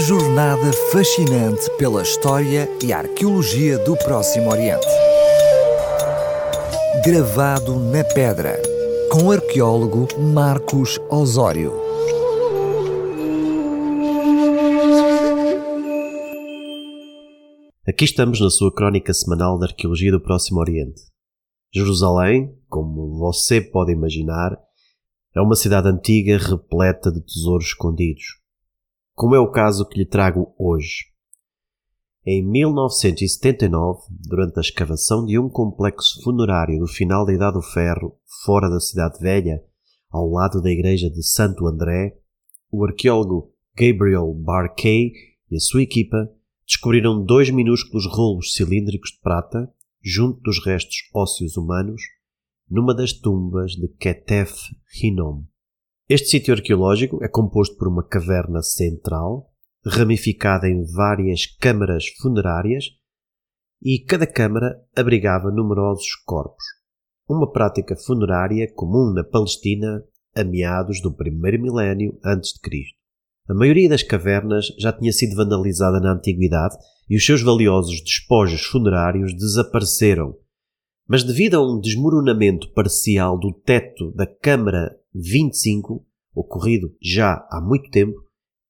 Jornada fascinante pela história e arqueologia do Próximo Oriente. Gravado na pedra, com o arqueólogo Marcos Osório. Aqui estamos na sua crónica semanal da arqueologia do Próximo Oriente. Jerusalém, como você pode imaginar, é uma cidade antiga repleta de tesouros escondidos como é o caso que lhe trago hoje. Em 1979, durante a escavação de um complexo funerário do final da Idade do Ferro, fora da Cidade Velha, ao lado da igreja de Santo André, o arqueólogo Gabriel Barkay e a sua equipa descobriram dois minúsculos rolos cilíndricos de prata, junto dos restos ósseos humanos, numa das tumbas de Ketef Hinnom. Este sítio arqueológico é composto por uma caverna central, ramificada em várias câmaras funerárias, e cada câmara abrigava numerosos corpos. Uma prática funerária comum na Palestina a meados do primeiro milénio antes de Cristo. A maioria das cavernas já tinha sido vandalizada na antiguidade e os seus valiosos despojos funerários desapareceram. Mas devido a um desmoronamento parcial do teto da câmara 25, ocorrido já há muito tempo,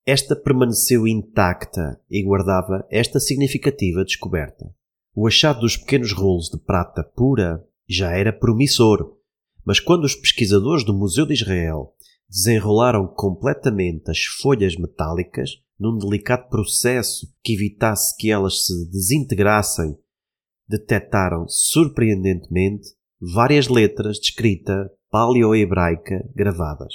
esta permaneceu intacta e guardava esta significativa descoberta. O achado dos pequenos rolos de prata pura já era promissor, mas quando os pesquisadores do Museu de Israel desenrolaram completamente as folhas metálicas num delicado processo que evitasse que elas se desintegrassem, detectaram surpreendentemente várias letras de escrita paleo-hebraica gravadas.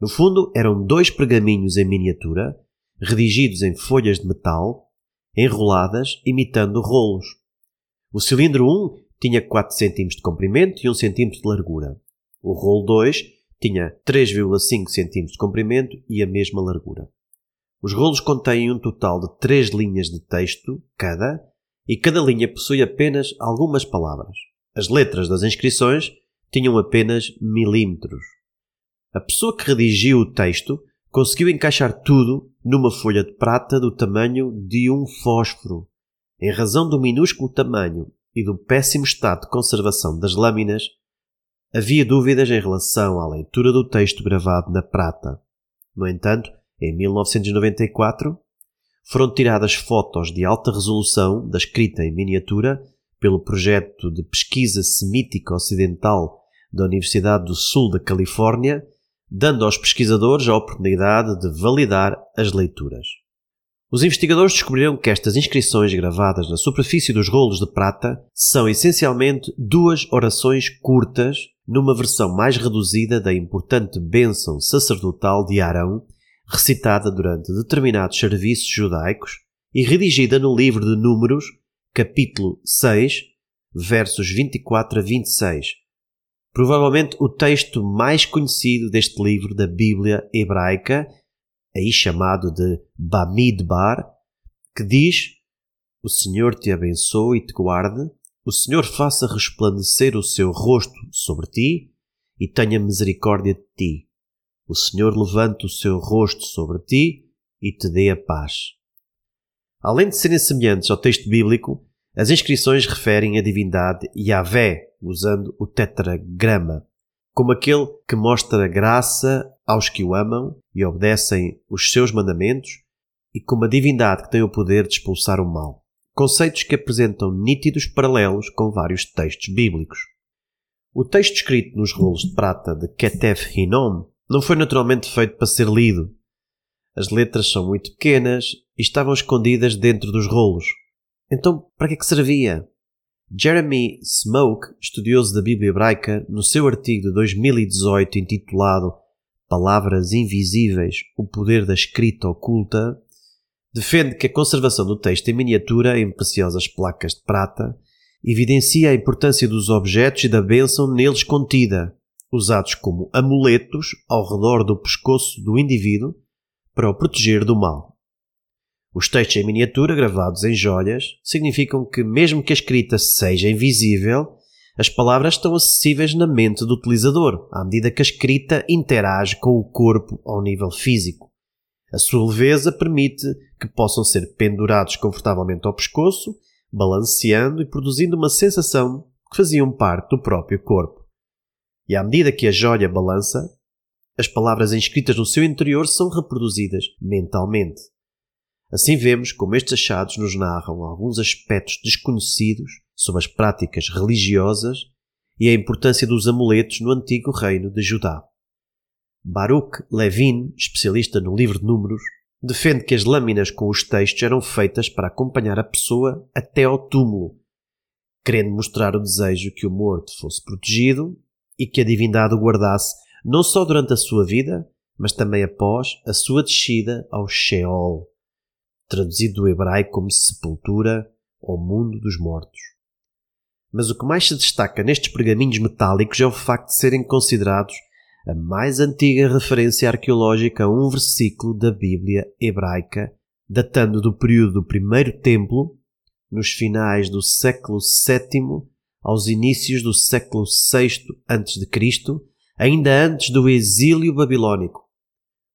No fundo, eram dois pergaminhos em miniatura, redigidos em folhas de metal, enroladas, imitando rolos. O cilindro 1 tinha 4 cm de comprimento e 1 cm de largura. O rolo 2 tinha 3,5 cm de comprimento e a mesma largura. Os rolos contêm um total de 3 linhas de texto cada, e cada linha possui apenas algumas palavras. As letras das inscrições tinham apenas milímetros. A pessoa que redigiu o texto conseguiu encaixar tudo numa folha de prata do tamanho de um fósforo. Em razão do minúsculo tamanho e do péssimo estado de conservação das lâminas, havia dúvidas em relação à leitura do texto gravado na prata. No entanto, em 1994, foram tiradas fotos de alta resolução da escrita em miniatura pelo projeto de pesquisa semítica ocidental da Universidade do Sul da Califórnia dando aos pesquisadores a oportunidade de validar as leituras. Os investigadores descobriram que estas inscrições gravadas na superfície dos rolos de prata são essencialmente duas orações curtas numa versão mais reduzida da importante bênção sacerdotal de Arão, recitada durante determinados serviços judaicos e redigida no livro de Números, capítulo 6, versos 24 a 26, provavelmente o texto mais conhecido deste livro da Bíblia hebraica, aí chamado de Bamidbar, que diz: O Senhor te abençoe e te guarde, o Senhor faça resplandecer o seu rosto sobre ti e tenha misericórdia de ti. O Senhor levante o seu rosto sobre ti e te dê a paz. Além de serem semelhantes ao texto bíblico, as inscrições referem a divindade Yahvé, usando o tetragrama, como aquele que mostra graça aos que o amam e obedecem os seus mandamentos, e como a divindade que tem o poder de expulsar o mal. Conceitos que apresentam nítidos paralelos com vários textos bíblicos. O texto escrito nos rolos de prata de Ketef Hinnom não foi naturalmente feito para ser lido. As letras são muito pequenas e estavam escondidas dentro dos rolos. Então, para que, é que servia? Jeremy Smoke, estudioso da Bíblia Hebraica, no seu artigo de 2018 intitulado Palavras Invisíveis O Poder da Escrita Oculta, defende que a conservação do texto em miniatura em preciosas placas de prata evidencia a importância dos objetos e da bênção neles contida, usados como amuletos ao redor do pescoço do indivíduo para o proteger do mal. Os textos em miniatura gravados em joias significam que, mesmo que a escrita seja invisível, as palavras estão acessíveis na mente do utilizador, à medida que a escrita interage com o corpo ao nível físico. A sua leveza permite que possam ser pendurados confortavelmente ao pescoço, balanceando e produzindo uma sensação que faziam parte do próprio corpo. E à medida que a joia balança, as palavras inscritas no seu interior são reproduzidas mentalmente. Assim vemos como estes achados nos narram alguns aspectos desconhecidos sobre as práticas religiosas e a importância dos amuletos no antigo reino de Judá. Baruch Levin, especialista no livro de números, defende que as lâminas com os textos eram feitas para acompanhar a pessoa até ao túmulo, querendo mostrar o desejo que o morto fosse protegido e que a divindade o guardasse não só durante a sua vida, mas também após a sua descida ao Sheol, traduzido do hebraico como sepultura ou mundo dos mortos. Mas o que mais se destaca nestes pergaminhos metálicos é o facto de serem considerados a mais antiga referência arqueológica a um versículo da Bíblia hebraica, datando do período do primeiro templo, nos finais do século VII aos inícios do século VI a.C., ainda antes do exílio babilônico,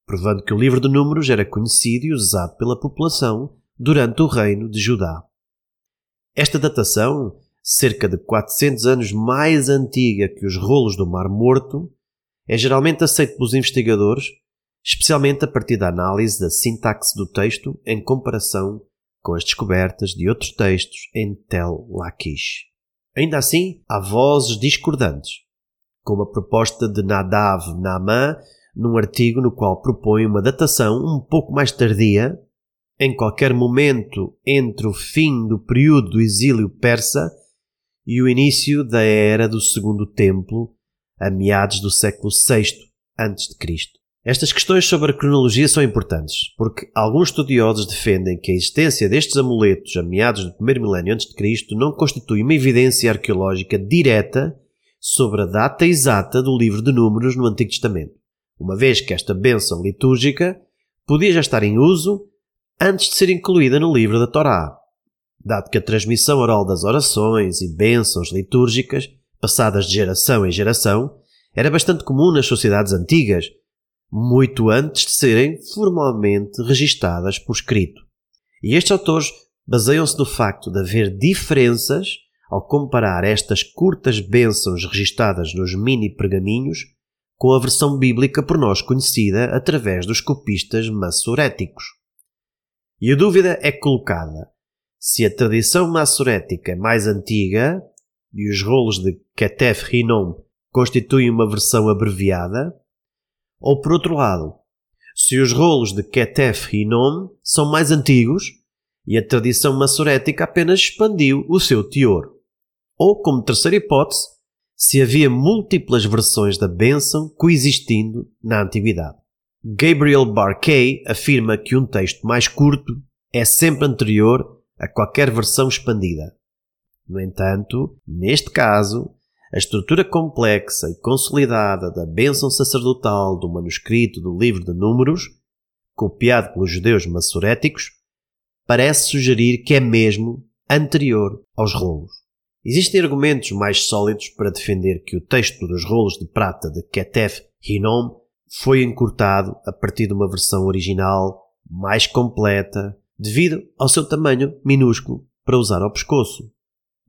provando que o livro de Números era conhecido e usado pela população durante o reino de Judá. Esta datação, cerca de 400 anos mais antiga que os rolos do Mar Morto, é geralmente aceita pelos investigadores, especialmente a partir da análise da sintaxe do texto em comparação com as descobertas de outros textos em Tel Lakish. Ainda assim, há vozes discordantes, como a proposta de Nadav Naaman num artigo no qual propõe uma datação um pouco mais tardia, em qualquer momento entre o fim do período do exílio persa e o início da era do Segundo Templo, a meados do século VI a.C. Estas questões sobre a cronologia são importantes, porque alguns estudiosos defendem que a existência destes amuletos a meados do primeiro milénio antes de Cristo não constitui uma evidência arqueológica direta sobre a data exata do livro de Números no Antigo Testamento, uma vez que esta bênção litúrgica podia já estar em uso antes de ser incluída no livro da Torá, dado que a transmissão oral das orações e bênçãos litúrgicas, passadas de geração em geração, era bastante comum nas sociedades antigas, muito antes de serem formalmente registadas por escrito. E estes autores baseiam-se no facto de haver diferenças ao comparar estas curtas bênçãos registadas nos mini pergaminhos com a versão bíblica por nós conhecida através dos copistas massoréticos. E a dúvida é colocada se a tradição massorética mais antiga e os rolos de Ketef Hinom constituem uma versão abreviada, ou por outro lado, se os rolos de Ketef Hinom são mais antigos e a tradição massorética apenas expandiu o seu teor. Ou, como terceira hipótese, se havia múltiplas versões da bênção coexistindo na antiguidade. Gabriel Barkay afirma que um texto mais curto é sempre anterior a qualquer versão expandida. No entanto, neste caso, a estrutura complexa e consolidada da bênção sacerdotal do manuscrito do livro de Números, copiado pelos judeus massoréticos, parece sugerir que é mesmo anterior aos rolos. Existem argumentos mais sólidos para defender que o texto dos rolos de prata de Ketef Hinom foi encurtado a partir de uma versão original mais completa devido ao seu tamanho minúsculo para usar ao pescoço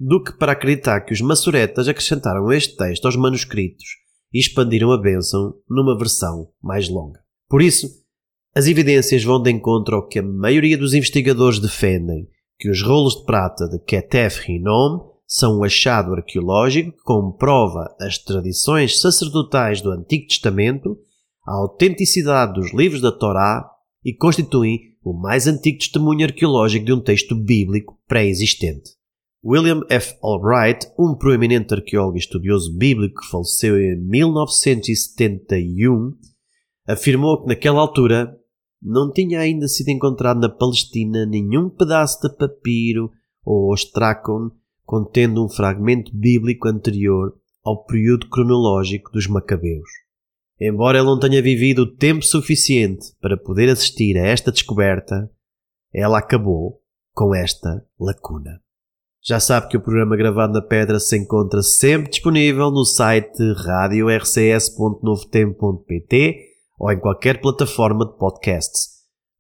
do que para acreditar que os massoretas acrescentaram este texto aos manuscritos e expandiram a bênção numa versão mais longa. Por isso, as evidências vão de encontro ao que a maioria dos investigadores defendem, que os rolos de prata de Ketef Hinom são um achado arqueológico que comprova as tradições sacerdotais do Antigo Testamento, a autenticidade dos livros da Torá e constituem o mais antigo testemunho arqueológico de um texto bíblico pré-existente. William F. Albright, um proeminente arqueólogo e estudioso bíblico que faleceu em 1971, afirmou que naquela altura não tinha ainda sido encontrado na Palestina nenhum pedaço de papiro ou ostracon contendo um fragmento bíblico anterior ao período cronológico dos Macabeus. Embora ele não tenha vivido o tempo suficiente para poder assistir a esta descoberta, ela acabou com esta lacuna. Já sabe que o programa Gravado na Pedra se encontra sempre disponível no site radiorcs.novotempo.pt ou em qualquer plataforma de podcasts.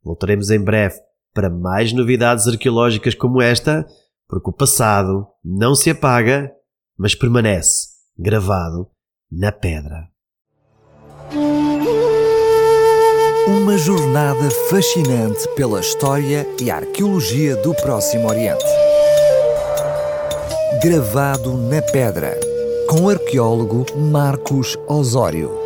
Voltaremos em breve para mais novidades arqueológicas como esta, porque o passado não se apaga, mas permanece gravado na pedra. Uma jornada fascinante pela história e arqueologia do Próximo Oriente. Gravado na pedra, com o arqueólogo Marcos Osório.